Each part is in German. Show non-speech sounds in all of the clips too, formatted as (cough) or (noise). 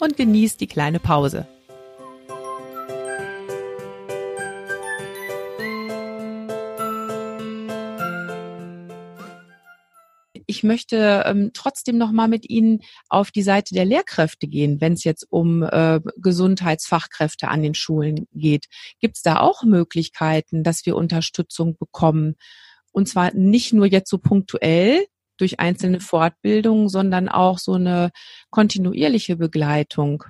und genieß die kleine Pause. ich möchte ähm, trotzdem noch mal mit Ihnen auf die Seite der Lehrkräfte gehen, wenn es jetzt um äh, Gesundheitsfachkräfte an den Schulen geht. Gibt es da auch Möglichkeiten, dass wir Unterstützung bekommen? Und zwar nicht nur jetzt so punktuell durch einzelne Fortbildungen, sondern auch so eine kontinuierliche Begleitung.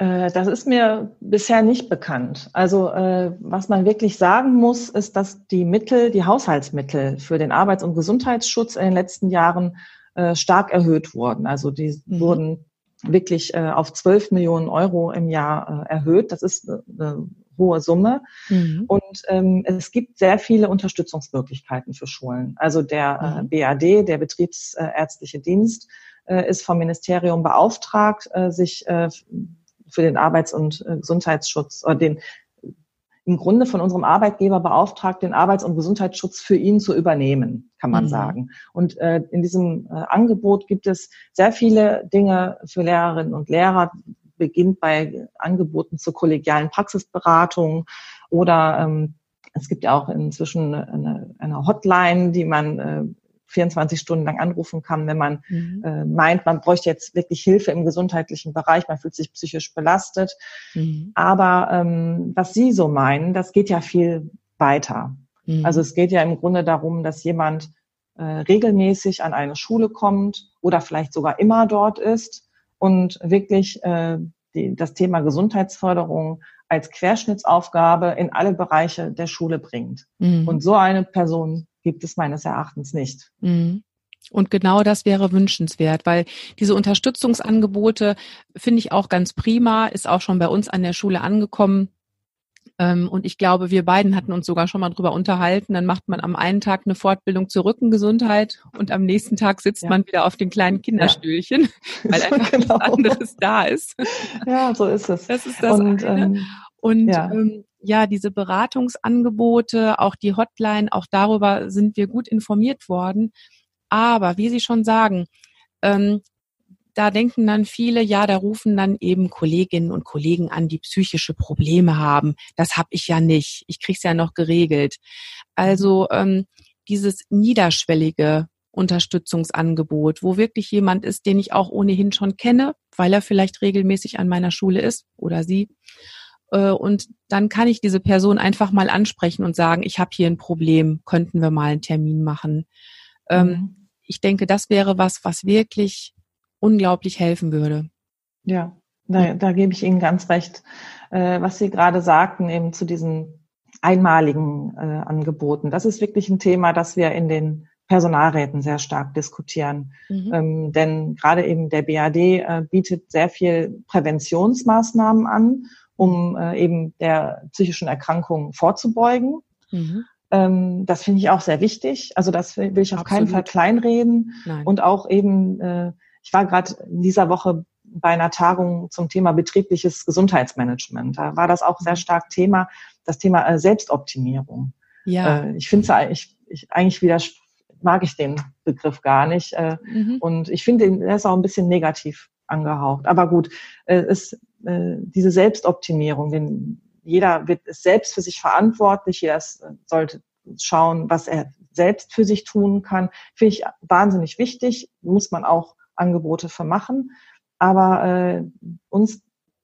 Äh, das ist mir bisher nicht bekannt. Also äh, was man wirklich sagen muss, ist, dass die Mittel, die Haushaltsmittel für den Arbeits- und Gesundheitsschutz in den letzten Jahren äh, stark erhöht wurden. Also die mhm. wurden wirklich auf 12 Millionen Euro im Jahr erhöht. Das ist eine hohe Summe. Mhm. Und ähm, es gibt sehr viele Unterstützungsmöglichkeiten für Schulen. Also der mhm. BAD, der Betriebsärztliche Dienst, ist vom Ministerium beauftragt, sich für den Arbeits- und äh, Gesundheitsschutz oder den im Grunde von unserem Arbeitgeber beauftragt, den Arbeits- und Gesundheitsschutz für ihn zu übernehmen, kann man mhm. sagen. Und äh, in diesem äh, Angebot gibt es sehr viele Dinge für Lehrerinnen und Lehrer, beginnt bei Angeboten zur kollegialen Praxisberatung oder ähm, es gibt ja auch inzwischen eine, eine Hotline, die man äh, 24 Stunden lang anrufen kann, wenn man mhm. äh, meint, man bräuchte jetzt wirklich Hilfe im gesundheitlichen Bereich, man fühlt sich psychisch belastet. Mhm. Aber ähm, was Sie so meinen, das geht ja viel weiter. Mhm. Also es geht ja im Grunde darum, dass jemand äh, regelmäßig an eine Schule kommt oder vielleicht sogar immer dort ist und wirklich äh, die, das Thema Gesundheitsförderung als Querschnittsaufgabe in alle Bereiche der Schule bringt. Mhm. Und so eine Person gibt es meines Erachtens nicht. Mhm. Und genau das wäre wünschenswert, weil diese Unterstützungsangebote finde ich auch ganz prima, ist auch schon bei uns an der Schule angekommen. Ähm, und ich glaube, wir beiden hatten uns sogar schon mal drüber unterhalten. Dann macht man am einen Tag eine Fortbildung zur Rückengesundheit und am nächsten Tag sitzt ja. man wieder auf den kleinen Kinderstühlchen, ja. (laughs) weil einfach genau. nichts anderes da ist. Ja, so ist es. Das ist das und, eine. Ähm, und ja. Ähm, ja, diese Beratungsangebote, auch die Hotline, auch darüber sind wir gut informiert worden. Aber wie Sie schon sagen, ähm, da denken dann viele, ja, da rufen dann eben Kolleginnen und Kollegen an, die psychische Probleme haben. Das habe ich ja nicht. Ich krieg's ja noch geregelt. Also ähm, dieses niederschwellige Unterstützungsangebot, wo wirklich jemand ist, den ich auch ohnehin schon kenne, weil er vielleicht regelmäßig an meiner Schule ist oder sie äh, und dann kann ich diese Person einfach mal ansprechen und sagen, ich habe hier ein Problem, könnten wir mal einen Termin machen. Ähm, mhm. Ich denke, das wäre was, was wirklich unglaublich helfen würde. Ja, da, da gebe ich Ihnen ganz recht. Äh, was Sie gerade sagten, eben zu diesen einmaligen äh, Angeboten, das ist wirklich ein Thema, das wir in den Personalräten sehr stark diskutieren. Mhm. Ähm, denn gerade eben der BAD äh, bietet sehr viel Präventionsmaßnahmen an um äh, eben der psychischen Erkrankung vorzubeugen. Mhm. Ähm, das finde ich auch sehr wichtig. Also das will ich auf Absolut. keinen Fall kleinreden. Nein. Und auch eben, äh, ich war gerade in dieser Woche bei einer Tagung zum Thema betriebliches Gesundheitsmanagement. Da war das auch sehr mhm. stark Thema, das Thema äh, Selbstoptimierung. Ja. Äh, ich finde es eigentlich, ich, eigentlich wieder mag ich den Begriff gar nicht. Äh, mhm. Und ich finde, der ist auch ein bisschen negativ angehaucht. Aber gut, es äh, diese Selbstoptimierung, denn jeder wird es selbst für sich verantwortlich, jeder sollte schauen, was er selbst für sich tun kann. Finde ich wahnsinnig wichtig, muss man auch Angebote für machen. Aber äh, uns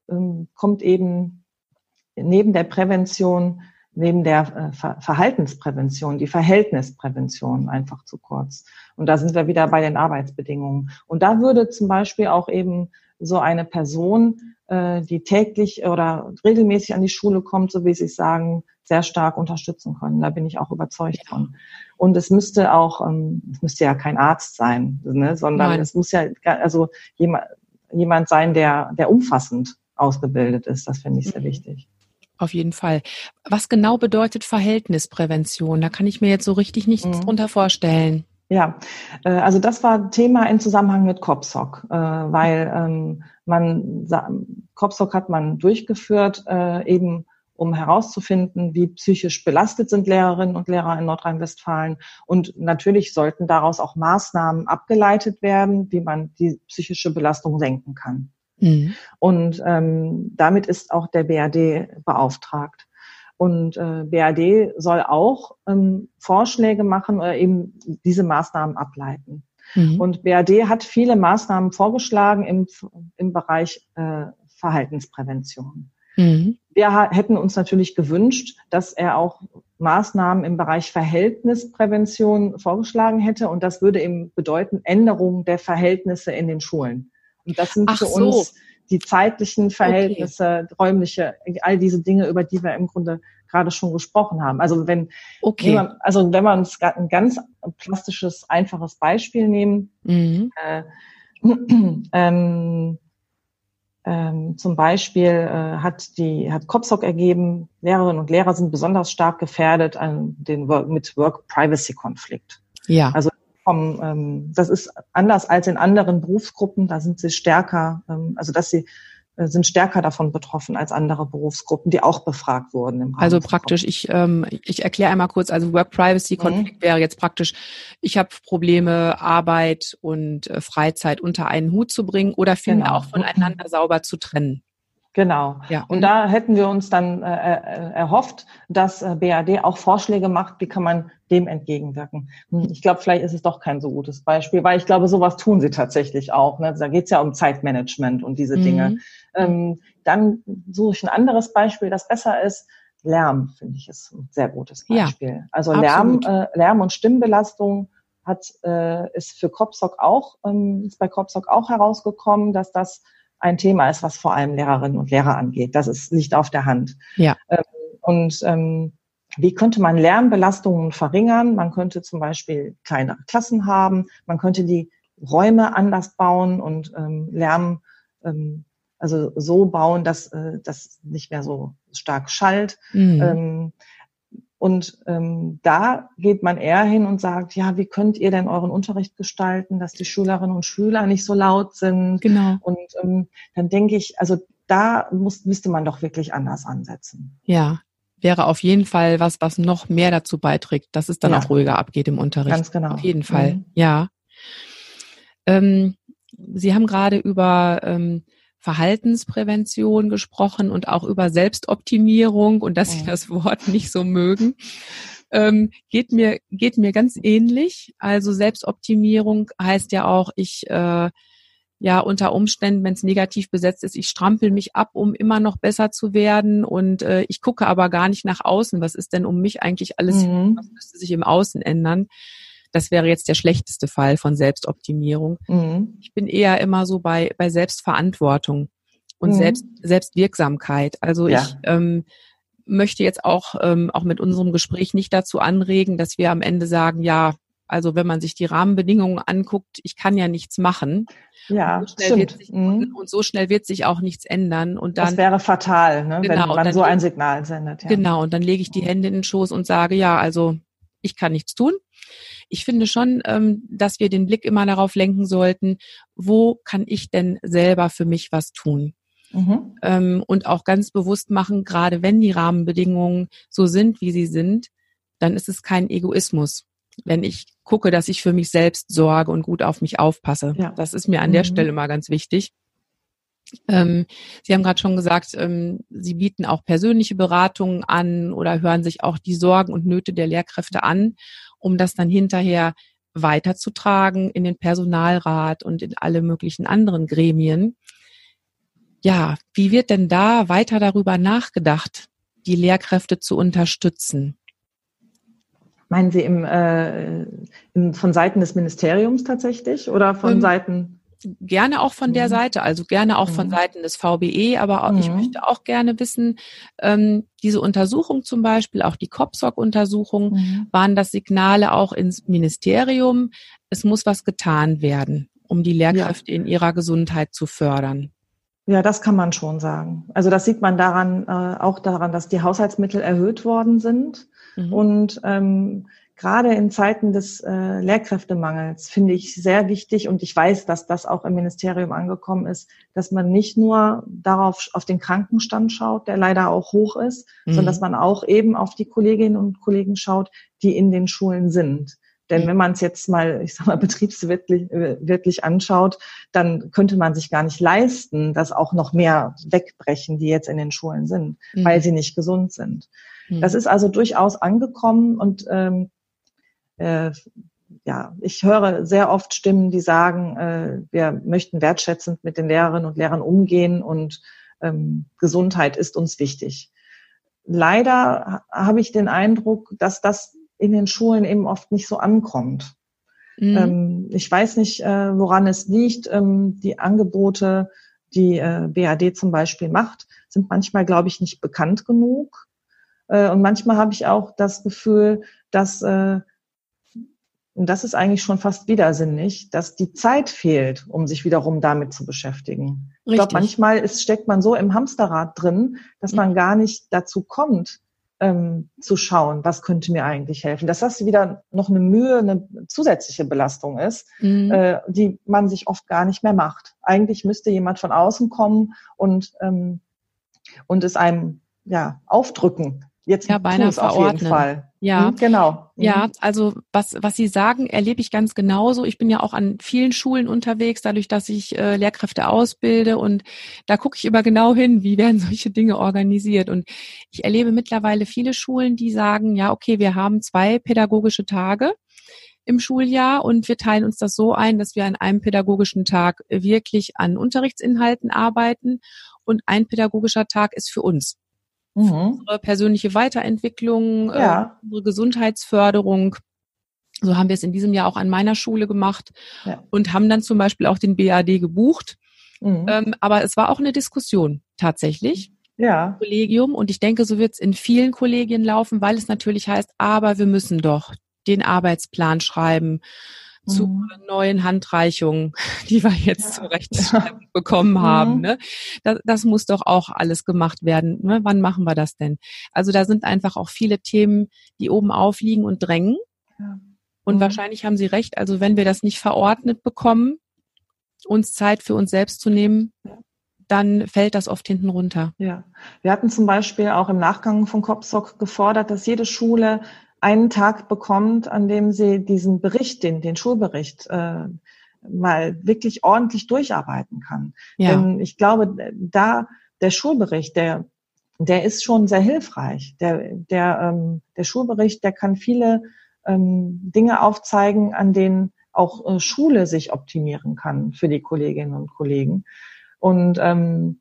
ähm, kommt eben neben der Prävention, neben der äh, Verhaltensprävention, die Verhältnisprävention einfach zu kurz. Und da sind wir wieder bei den Arbeitsbedingungen. Und da würde zum Beispiel auch eben so eine Person, äh, die täglich oder regelmäßig an die Schule kommt, so wie Sie sagen, sehr stark unterstützen können. Da bin ich auch überzeugt von. Und es müsste auch, ähm, es müsste ja kein Arzt sein, ne, sondern Nein. es muss ja also jemand, jemand sein, der, der umfassend ausgebildet ist. Das finde ich sehr mhm. wichtig. Auf jeden Fall. Was genau bedeutet Verhältnisprävention? Da kann ich mir jetzt so richtig nichts mhm. drunter vorstellen. Ja, äh, also das war Thema im Zusammenhang mit COPSOC, äh, weil ähm, man COPSOC hat man durchgeführt, äh, eben um herauszufinden, wie psychisch belastet sind Lehrerinnen und Lehrer in Nordrhein-Westfalen. Und natürlich sollten daraus auch Maßnahmen abgeleitet werden, wie man die psychische Belastung senken kann. Mhm. Und ähm, damit ist auch der BRD beauftragt. Und äh, BRD soll auch ähm, Vorschläge machen oder eben diese Maßnahmen ableiten. Mhm. Und BRD hat viele Maßnahmen vorgeschlagen im, im Bereich äh, Verhaltensprävention. Mhm. Wir hätten uns natürlich gewünscht, dass er auch Maßnahmen im Bereich Verhältnisprävention vorgeschlagen hätte. Und das würde eben bedeuten Änderungen der Verhältnisse in den Schulen. Und das sind Ach für so. uns die zeitlichen Verhältnisse, okay. räumliche, all diese Dinge, über die wir im Grunde gerade schon gesprochen haben. Also wenn, okay. man, also wenn wir uns ein ganz plastisches, einfaches Beispiel nehmen, mhm. äh, (clears throat) ähm, ähm, zum Beispiel äh, hat die hat COPSOC ergeben, Lehrerinnen und Lehrer sind besonders stark gefährdet an den Work, mit Work-Privacy-Konflikt. Ja. Also vom, ähm, das ist anders als in anderen Berufsgruppen. Da sind sie stärker, ähm, also dass sie sind stärker davon betroffen als andere Berufsgruppen, die auch befragt wurden. Im also praktisch, ich, ähm, ich erkläre einmal kurz, also Work Privacy Konflikt mhm. wäre jetzt praktisch, ich habe Probleme, Arbeit und äh, Freizeit unter einen Hut zu bringen oder finde genau. auch voneinander sauber zu trennen. Genau. Ja. Und da hätten wir uns dann äh, äh erhofft, dass äh, BAD auch Vorschläge macht, wie kann man dem entgegenwirken. Hm, ich glaube, vielleicht ist es doch kein so gutes Beispiel, weil ich glaube, sowas tun sie tatsächlich auch. Ne? Da geht es ja um Zeitmanagement und diese mhm. Dinge. Ähm, dann suche ich ein anderes Beispiel, das besser ist. Lärm, finde ich, ist ein sehr gutes Beispiel. Ja, also Lärm, äh, Lärm und Stimmbelastung hat, äh, ist für Kopsock auch, ähm, ist bei Kopsock auch herausgekommen, dass das ein Thema ist, was vor allem Lehrerinnen und Lehrer angeht. Das ist nicht auf der Hand. Ja. Ähm, und ähm, wie könnte man Lärmbelastungen verringern? Man könnte zum Beispiel kleinere Klassen haben, man könnte die Räume anders bauen und ähm, Lärm ähm, also so bauen, dass äh, das nicht mehr so stark schallt. Mhm. Ähm, und ähm, da geht man eher hin und sagt, ja, wie könnt ihr denn euren Unterricht gestalten, dass die Schülerinnen und Schüler nicht so laut sind? Genau. Und ähm, dann denke ich, also da muss, müsste man doch wirklich anders ansetzen. Ja, wäre auf jeden Fall was, was noch mehr dazu beiträgt, dass es dann ja. auch ruhiger abgeht im Unterricht. Ganz genau. Auf jeden Fall, mhm. ja. Ähm, Sie haben gerade über ähm, Verhaltensprävention gesprochen und auch über Selbstoptimierung und dass sie das Wort nicht so mögen. Ähm, geht mir geht mir ganz ähnlich. Also Selbstoptimierung heißt ja auch, ich äh, ja unter Umständen, wenn es negativ besetzt ist, ich strampel mich ab, um immer noch besser zu werden und äh, ich gucke aber gar nicht nach außen. Was ist denn um mich eigentlich alles? Mhm. Was müsste sich im Außen ändern? Das wäre jetzt der schlechteste Fall von Selbstoptimierung. Mhm. Ich bin eher immer so bei, bei Selbstverantwortung und mhm. Selbst, Selbstwirksamkeit. Also ja. ich ähm, möchte jetzt auch, ähm, auch mit unserem Gespräch nicht dazu anregen, dass wir am Ende sagen, ja, also wenn man sich die Rahmenbedingungen anguckt, ich kann ja nichts machen. Ja, und so schnell, sich, mhm. und so schnell wird sich auch nichts ändern. Und dann, das wäre fatal, ne, genau, wenn man so ein Signal sendet. Ja. Genau, und dann lege ich die Hände in den Schoß und sage, ja, also ich kann nichts tun ich finde schon, ähm, dass wir den Blick immer darauf lenken sollten, wo kann ich denn selber für mich was tun? Mhm. Ähm, und auch ganz bewusst machen, gerade wenn die Rahmenbedingungen so sind, wie sie sind, dann ist es kein Egoismus. Wenn ich gucke, dass ich für mich selbst sorge und gut auf mich aufpasse. Ja. Das ist mir an der mhm. Stelle mal ganz wichtig. Ähm, Sie haben gerade schon gesagt, ähm, Sie bieten auch persönliche Beratungen an oder hören sich auch die Sorgen und Nöte der Lehrkräfte an um das dann hinterher weiterzutragen in den Personalrat und in alle möglichen anderen Gremien. Ja, wie wird denn da weiter darüber nachgedacht, die Lehrkräfte zu unterstützen? Meinen Sie im, äh, im, von Seiten des Ministeriums tatsächlich oder von ähm, Seiten? Gerne auch von der mhm. Seite, also gerne auch von mhm. Seiten des VBE, aber auch, ich mhm. möchte auch gerne wissen, ähm, diese Untersuchung zum Beispiel, auch die COPSOC-Untersuchung, mhm. waren das Signale auch ins Ministerium, es muss was getan werden, um die Lehrkräfte ja. in ihrer Gesundheit zu fördern. Ja, das kann man schon sagen. Also das sieht man daran, äh, auch daran, dass die Haushaltsmittel erhöht worden sind. Mhm. Und ähm, gerade in Zeiten des äh, Lehrkräftemangels finde ich sehr wichtig und ich weiß, dass das auch im Ministerium angekommen ist, dass man nicht nur darauf auf den Krankenstand schaut, der leider auch hoch ist, mhm. sondern dass man auch eben auf die Kolleginnen und Kollegen schaut, die in den Schulen sind. Denn mhm. wenn man es jetzt mal, ich sag mal, (laughs) betriebswirtlich äh, wirklich anschaut, dann könnte man sich gar nicht leisten, dass auch noch mehr wegbrechen, die jetzt in den Schulen sind, mhm. weil sie nicht gesund sind. Mhm. Das ist also durchaus angekommen und ähm, äh, ja, ich höre sehr oft Stimmen, die sagen, äh, wir möchten wertschätzend mit den Lehrerinnen und Lehrern umgehen und ähm, Gesundheit ist uns wichtig. Leider habe ich den Eindruck, dass das in den Schulen eben oft nicht so ankommt. Mhm. Ähm, ich weiß nicht, äh, woran es liegt. Ähm, die Angebote, die äh, BAD zum Beispiel macht, sind manchmal, glaube ich, nicht bekannt genug. Äh, und manchmal habe ich auch das Gefühl, dass äh, und das ist eigentlich schon fast widersinnig, dass die Zeit fehlt, um sich wiederum damit zu beschäftigen. Richtig. Ich glaube, manchmal ist, steckt man so im Hamsterrad drin, dass man gar nicht dazu kommt, ähm, zu schauen, was könnte mir eigentlich helfen. Dass das wieder noch eine Mühe, eine zusätzliche Belastung ist, mhm. äh, die man sich oft gar nicht mehr macht. Eigentlich müsste jemand von außen kommen und, ähm, und es einem ja, aufdrücken. Jetzt ja, beinahe verordnen. Auf jeden Fall. Ja, mhm, genau. Mhm. Ja, also was, was Sie sagen, erlebe ich ganz genauso. Ich bin ja auch an vielen Schulen unterwegs, dadurch, dass ich äh, Lehrkräfte ausbilde und da gucke ich immer genau hin, wie werden (laughs) solche Dinge organisiert. Und ich erlebe mittlerweile viele Schulen, die sagen, ja, okay, wir haben zwei pädagogische Tage im Schuljahr und wir teilen uns das so ein, dass wir an einem pädagogischen Tag wirklich an Unterrichtsinhalten arbeiten und ein pädagogischer Tag ist für uns mhm. unsere persönliche Weiterentwicklung, äh, ja. unsere Gesundheitsförderung. So haben wir es in diesem Jahr auch an meiner Schule gemacht ja. und haben dann zum Beispiel auch den BAD gebucht. Mhm. Ähm, aber es war auch eine Diskussion tatsächlich. Ja. Kollegium und ich denke, so wird es in vielen Kollegien laufen, weil es natürlich heißt, aber wir müssen doch den Arbeitsplan schreiben zu mhm. neuen Handreichungen, (laughs) die wir jetzt ja. zurecht (laughs) bekommen mhm. haben. Ne? Das, das, muss doch auch alles gemacht werden. Ne? Wann machen wir das denn? Also da sind einfach auch viele Themen, die oben aufliegen und drängen. Ja. Und mhm. wahrscheinlich haben Sie recht. Also wenn wir das nicht verordnet bekommen, uns Zeit für uns selbst zu nehmen, dann fällt das oft hinten runter. Ja, wir hatten zum Beispiel auch im Nachgang von COPSOC gefordert, dass jede Schule einen Tag bekommt, an dem sie diesen Bericht, den, den Schulbericht, äh, mal wirklich ordentlich durcharbeiten kann. Ja. Denn ich glaube, da der Schulbericht, der der ist schon sehr hilfreich. Der, der, ähm, der Schulbericht, der kann viele ähm, Dinge aufzeigen, an denen auch äh, Schule sich optimieren kann für die Kolleginnen und Kollegen. Und ähm,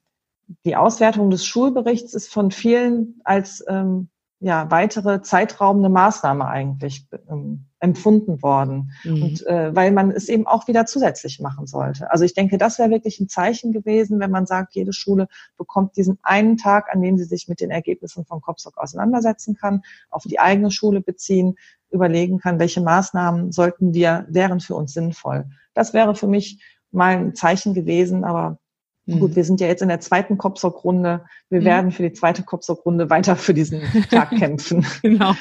die Auswertung des Schulberichts ist von vielen als ähm, ja, weitere zeitraubende Maßnahme eigentlich ähm, empfunden worden. Mhm. Und äh, weil man es eben auch wieder zusätzlich machen sollte. Also ich denke, das wäre wirklich ein Zeichen gewesen, wenn man sagt, jede Schule bekommt diesen einen Tag, an dem sie sich mit den Ergebnissen von COPSOC auseinandersetzen kann, auf die eigene Schule beziehen, überlegen kann, welche Maßnahmen sollten wir, wären für uns sinnvoll. Das wäre für mich mal ein Zeichen gewesen, aber Mhm. Gut, wir sind ja jetzt in der zweiten Kopsock-Runde. Wir mhm. werden für die zweite Kopsock-Runde weiter für diesen Tag (laughs) kämpfen. genau.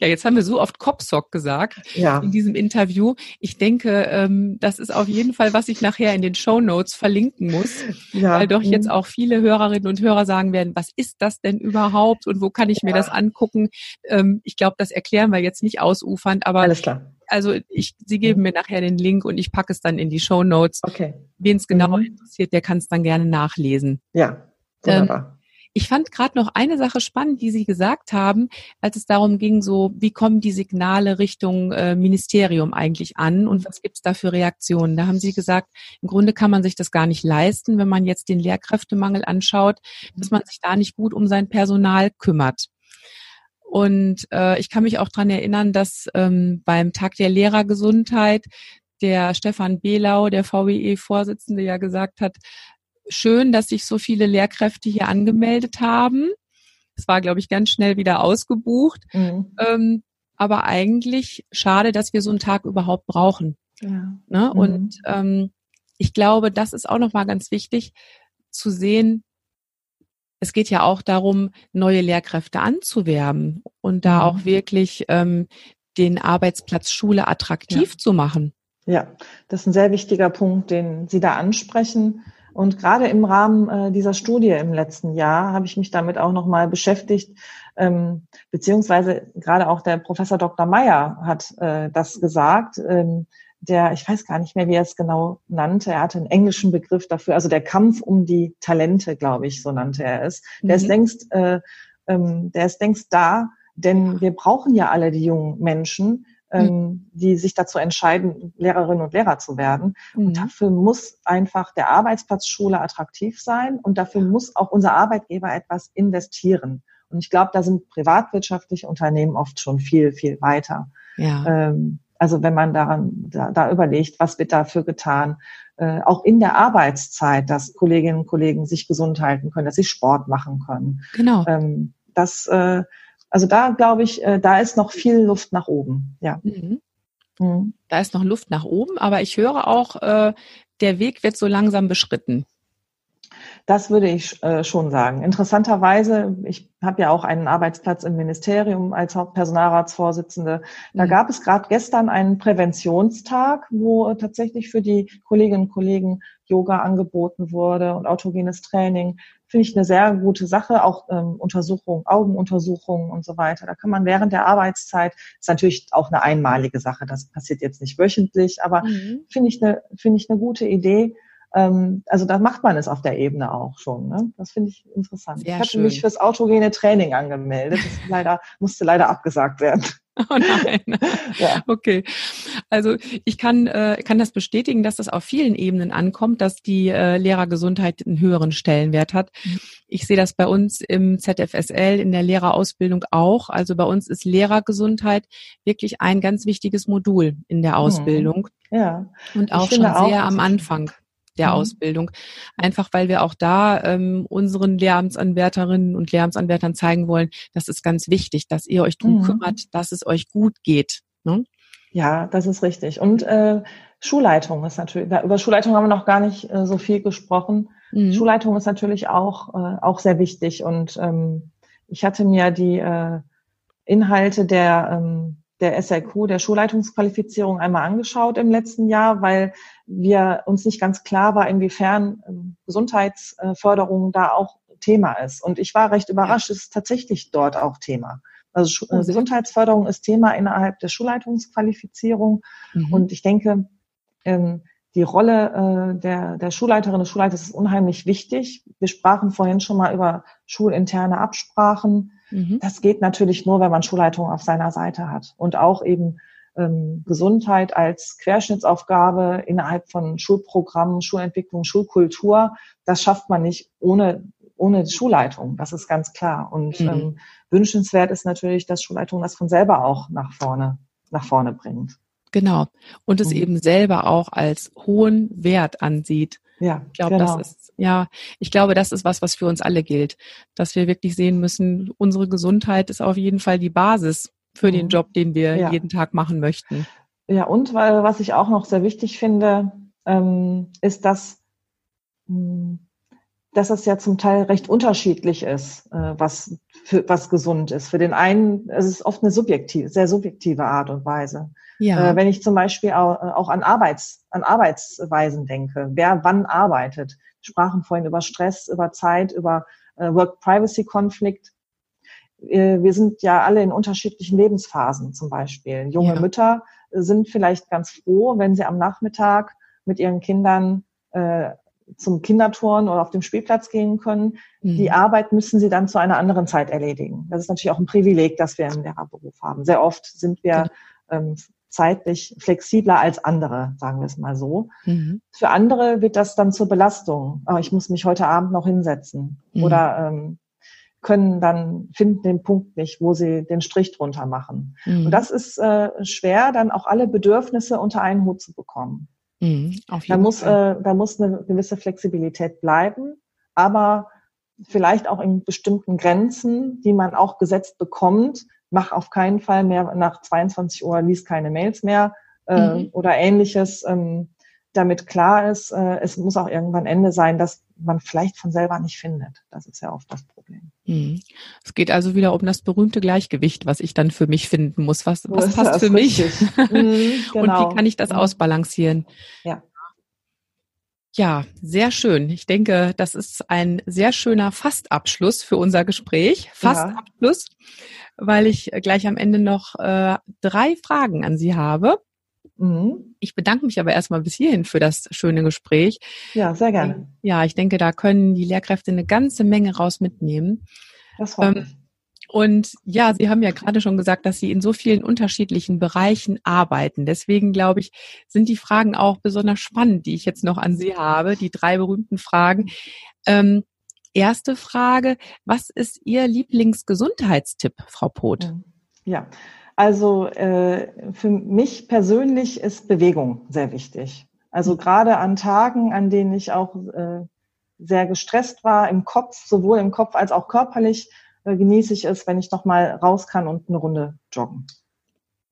Ja, jetzt haben wir so oft Kopsock gesagt ja. in diesem Interview. Ich denke, ähm, das ist auf jeden Fall, was ich nachher in den Show Notes verlinken muss, ja. weil doch mhm. jetzt auch viele Hörerinnen und Hörer sagen werden, was ist das denn überhaupt und wo kann ich mir ja. das angucken? Ähm, ich glaube, das erklären wir jetzt nicht ausufernd, aber Alles klar also ich, Sie geben mhm. mir nachher den Link und ich packe es dann in die Show Notes. Okay. Wen es genau mhm. interessiert, der kann es dann gerne nachlesen. Ja, wunderbar. Ähm, ich fand gerade noch eine Sache spannend, die Sie gesagt haben, als es darum ging, so wie kommen die Signale Richtung äh, Ministerium eigentlich an und was gibt es da für Reaktionen? Da haben Sie gesagt, im Grunde kann man sich das gar nicht leisten, wenn man jetzt den Lehrkräftemangel anschaut, dass man sich da nicht gut um sein Personal kümmert. Und äh, ich kann mich auch dran erinnern, dass ähm, beim Tag der Lehrergesundheit der Stefan Behlau, der VWE-Vorsitzende, ja gesagt hat, schön, dass sich so viele Lehrkräfte hier angemeldet haben. Es war, glaube ich, ganz schnell wieder ausgebucht. Mhm. Ähm, aber eigentlich schade, dass wir so einen Tag überhaupt brauchen. Ja. Ne? Mhm. Und ähm, ich glaube, das ist auch nochmal ganz wichtig. zu sehen, es geht ja auch darum, neue Lehrkräfte anzuwerben und da auch mhm. wirklich ähm, den Arbeitsplatz Schule attraktiv ja. zu machen. Ja, das ist ein sehr wichtiger Punkt, den Sie da ansprechen. Und gerade im Rahmen äh, dieser Studie im letzten Jahr habe ich mich damit auch nochmal beschäftigt, ähm, beziehungsweise gerade auch der Professor Dr. Meyer hat äh, das gesagt, ähm, der, ich weiß gar nicht mehr, wie er es genau nannte, er hatte einen englischen Begriff dafür, also der Kampf um die Talente, glaube ich, so nannte er es. Mhm. Der ist mhm. längst, äh, ähm, der ist längst da, denn wir brauchen ja alle die jungen Menschen, ähm, mhm. die sich dazu entscheiden, Lehrerinnen und Lehrer zu werden. Mhm. Und dafür muss einfach der Arbeitsplatz Schule attraktiv sein und dafür muss auch unser Arbeitgeber etwas investieren. Und ich glaube, da sind privatwirtschaftliche Unternehmen oft schon viel, viel weiter. Ja. Ähm, also wenn man daran da, da überlegt, was wird dafür getan, äh, auch in der Arbeitszeit, dass Kolleginnen und Kollegen sich gesund halten können, dass sie Sport machen können. Genau. Ähm, das, äh, also da glaube ich, äh, da ist noch viel Luft nach oben. Ja. Mhm. Mhm. Da ist noch Luft nach oben, aber ich höre auch, äh, der Weg wird so langsam beschritten. Das würde ich äh, schon sagen. Interessanterweise, ich habe ja auch einen Arbeitsplatz im Ministerium als Hauptpersonalratsvorsitzende. Da mhm. gab es gerade gestern einen Präventionstag, wo tatsächlich für die Kolleginnen und Kollegen Yoga angeboten wurde und autogenes Training. Finde ich eine sehr gute Sache, auch ähm, Untersuchungen, Augenuntersuchungen und so weiter. Da kann man während der Arbeitszeit, ist natürlich auch eine einmalige Sache, das passiert jetzt nicht wöchentlich, aber mhm. finde ich eine, finde ich eine gute Idee, also da macht man es auf der Ebene auch schon. Ne? Das finde ich interessant. Sehr ich hatte schön. mich fürs autogene Training angemeldet. Das leider, (laughs) musste leider abgesagt werden. (laughs) Oh nein. (laughs) ja. Okay. Also ich kann, äh, kann das bestätigen, dass das auf vielen Ebenen ankommt, dass die äh, Lehrergesundheit einen höheren Stellenwert hat. Mhm. Ich sehe das bei uns im ZFSL in der Lehrerausbildung auch. Also bei uns ist Lehrergesundheit wirklich ein ganz wichtiges Modul in der mhm. Ausbildung. Ja. Und auch schon sehr auch, am Anfang der mhm. Ausbildung. Einfach weil wir auch da ähm, unseren Lehramtsanwärterinnen und Lehramtsanwärtern zeigen wollen, das ist ganz wichtig, dass ihr euch drum mhm. kümmert, dass es euch gut geht. Ne? Ja, das ist richtig. Und äh, Schulleitung ist natürlich, über Schulleitung haben wir noch gar nicht äh, so viel gesprochen. Mhm. Schulleitung ist natürlich auch, äh, auch sehr wichtig. Und ähm, ich hatte mir die äh, Inhalte der ähm, der SLQ, der Schulleitungsqualifizierung einmal angeschaut im letzten Jahr, weil wir uns nicht ganz klar war, inwiefern ähm, Gesundheitsförderung da auch Thema ist. Und ich war recht überrascht, es ist tatsächlich dort auch Thema. Also äh, Gesundheitsförderung ist Thema innerhalb der Schulleitungsqualifizierung. Mhm. Und ich denke, ähm, die Rolle äh, der, der Schulleiterin des Schulleiters ist unheimlich wichtig. Wir sprachen vorhin schon mal über schulinterne Absprachen. Mhm. Das geht natürlich nur, wenn man Schulleitung auf seiner Seite hat und auch eben ähm, Gesundheit als Querschnittsaufgabe innerhalb von Schulprogrammen, Schulentwicklung, Schulkultur. Das schafft man nicht ohne ohne Schulleitung. Das ist ganz klar. Und mhm. ähm, wünschenswert ist natürlich, dass Schulleitung das von selber auch nach vorne nach vorne bringt. Genau. Und es mhm. eben selber auch als hohen Wert ansieht. Ja, ich glaube, genau. das ist, ja, ich glaube, das ist was, was für uns alle gilt, dass wir wirklich sehen müssen, unsere Gesundheit ist auf jeden Fall die Basis für den mhm. Job, den wir ja. jeden Tag machen möchten. Ja, und weil, was ich auch noch sehr wichtig finde, ähm, ist, dass, mh, hm, dass es ja zum Teil recht unterschiedlich ist, äh, was, für, was gesund ist. Für den einen, es ist oft eine subjektive, sehr subjektive Art und Weise. Ja. Äh, wenn ich zum Beispiel auch, äh, auch an, Arbeits, an Arbeitsweisen denke, wer wann arbeitet. Wir sprachen vorhin über Stress, über Zeit, über äh, Work-Privacy-Konflikt. Äh, wir sind ja alle in unterschiedlichen Lebensphasen zum Beispiel. Junge ja. Mütter sind vielleicht ganz froh, wenn sie am Nachmittag mit ihren Kindern äh, zum Kinderturnen oder auf dem Spielplatz gehen können. Mhm. Die Arbeit müssen sie dann zu einer anderen Zeit erledigen. Das ist natürlich auch ein Privileg, das wir im Lehrerberuf haben. Sehr oft sind wir ähm, zeitlich flexibler als andere, sagen wir es mal so. Mhm. Für andere wird das dann zur Belastung. Oh, ich muss mich heute Abend noch hinsetzen. Mhm. Oder ähm, können dann finden den Punkt nicht, wo sie den Strich drunter machen. Mhm. Und das ist äh, schwer, dann auch alle Bedürfnisse unter einen Hut zu bekommen. Mhm, da muss äh, da muss eine gewisse Flexibilität bleiben, aber vielleicht auch in bestimmten Grenzen, die man auch gesetzt bekommt, mach auf keinen Fall mehr nach 22 Uhr, lies keine Mails mehr äh, mhm. oder ähnliches. Ähm, damit klar ist, äh, es muss auch irgendwann Ende sein, dass man vielleicht von selber nicht findet. Das ist ja oft das Problem. Hm. Es geht also wieder um das berühmte Gleichgewicht, was ich dann für mich finden muss. Was, was passt für mich? (laughs) Mhm, genau. Und wie genau. kann ich das mhm. ausbalancieren? Ja. Ja, sehr schön. Ich denke, das ist ein sehr schöner Fastabschluss für unser Gespräch. Fastabschluss, ja. weil ich gleich am Ende noch äh, drei Fragen an Sie habe. Mhm. Ich bedanke mich aber erstmal bis hierhin für das schöne Gespräch. Ja, sehr gerne. Ja, ich denke, da können die Lehrkräfte eine ganze Menge raus mitnehmen. Das freut ähm, mich. Und ja, Sie haben ja gerade schon gesagt, dass Sie in so vielen unterschiedlichen Bereichen arbeiten. Deswegen glaube ich, sind die Fragen auch besonders spannend, die ich jetzt noch an Sie habe, die drei berühmten Fragen. Ähm, erste Frage, was ist Ihr Lieblingsgesundheitstipp, Frau Poth? Ja, also äh, für mich persönlich ist Bewegung sehr wichtig. Also mhm. gerade an Tagen, an denen ich auch äh, sehr gestresst war im Kopf, sowohl im Kopf als auch körperlich, äh, genieße ich es, wenn ich noch mal raus kann und eine Runde joggen.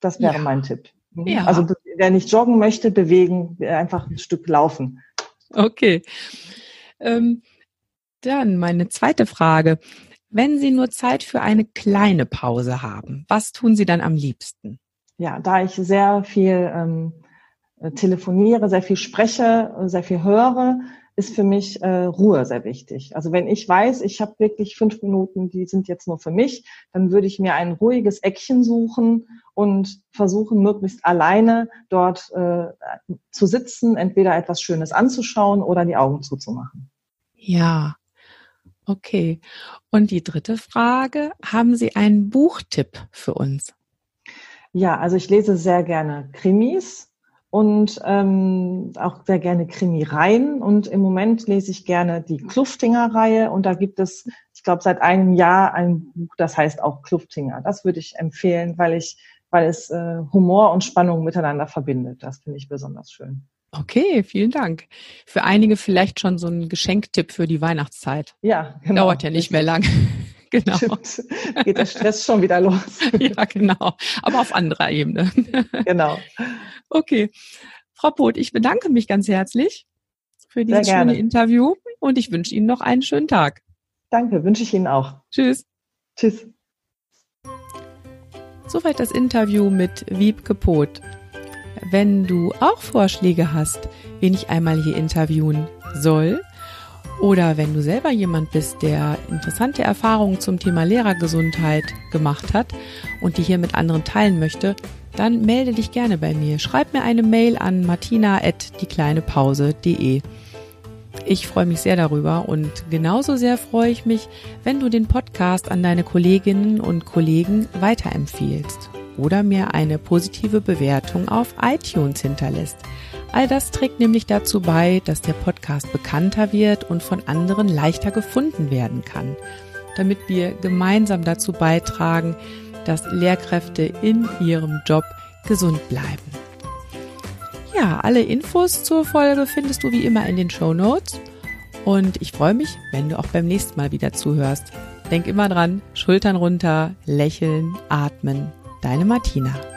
Das wäre ja. mein Tipp. Mhm. Ja. Also wer nicht joggen möchte, bewegen, einfach ein Stück laufen. Okay. Ähm, dann meine zweite Frage. Wenn Sie nur Zeit für eine kleine Pause haben, was tun Sie dann am liebsten? Ja, da ich sehr viel ähm, telefoniere, sehr viel spreche, sehr viel höre, ist für mich äh, Ruhe sehr wichtig. Also wenn ich weiß, ich habe wirklich fünf Minuten, die sind jetzt nur für mich, dann würde ich mir ein ruhiges Eckchen suchen und versuchen, möglichst alleine dort äh, zu sitzen, entweder etwas Schönes anzuschauen oder die Augen zuzumachen. Ja, okay. Und die dritte Frage, haben Sie einen Buchtipp für uns? Ja, also ich lese sehr gerne Krimis und ähm, auch sehr gerne Krimireihen. Und im Moment lese ich gerne die Kluftinger-Reihe. Und da gibt es, ich glaube, seit einem Jahr ein Buch, das heißt auch Kluftinger. Das würde ich empfehlen, weil ich, weil es äh, Humor und Spannung miteinander verbindet. Das finde ich besonders schön. Okay, vielen Dank. Für einige vielleicht schon so ein Geschenktipp für die Weihnachtszeit. Ja, genau. Dauert ja nicht mehr lang. (laughs) genau. Stimmt. Geht der Stress schon wieder los. (laughs) ja, genau. Aber auf anderer Ebene. (laughs) genau. Okay. Frau Poth, ich bedanke mich ganz herzlich für dieses schöne Interview und ich wünsche Ihnen noch einen schönen Tag. Danke, wünsche ich Ihnen auch. Tschüss. Tschüss. Soweit das Interview mit Wiebke Poth. Wenn du auch Vorschläge hast, wen ich einmal hier interviewen soll, oder wenn du selber jemand bist, der interessante Erfahrungen zum Thema Lehrergesundheit gemacht hat und die hier mit anderen teilen möchte, dann melde dich gerne bei mir. Schreib mir eine Mail an martina.diekleinepause.de. Ich freue mich sehr darüber und genauso sehr freue ich mich, wenn du den Podcast an deine Kolleginnen und Kollegen weiterempfiehlst oder mir eine positive Bewertung auf iTunes hinterlässt. All das trägt nämlich dazu bei, dass der Podcast bekannter wird und von anderen leichter gefunden werden kann, damit wir gemeinsam dazu beitragen, dass Lehrkräfte in ihrem Job gesund bleiben. Ja, alle Infos zur Folge findest du wie immer in den Show Notes. Und ich freue mich, wenn du auch beim nächsten Mal wieder zuhörst. Denk immer dran, Schultern runter, lächeln, atmen. Deine Martina.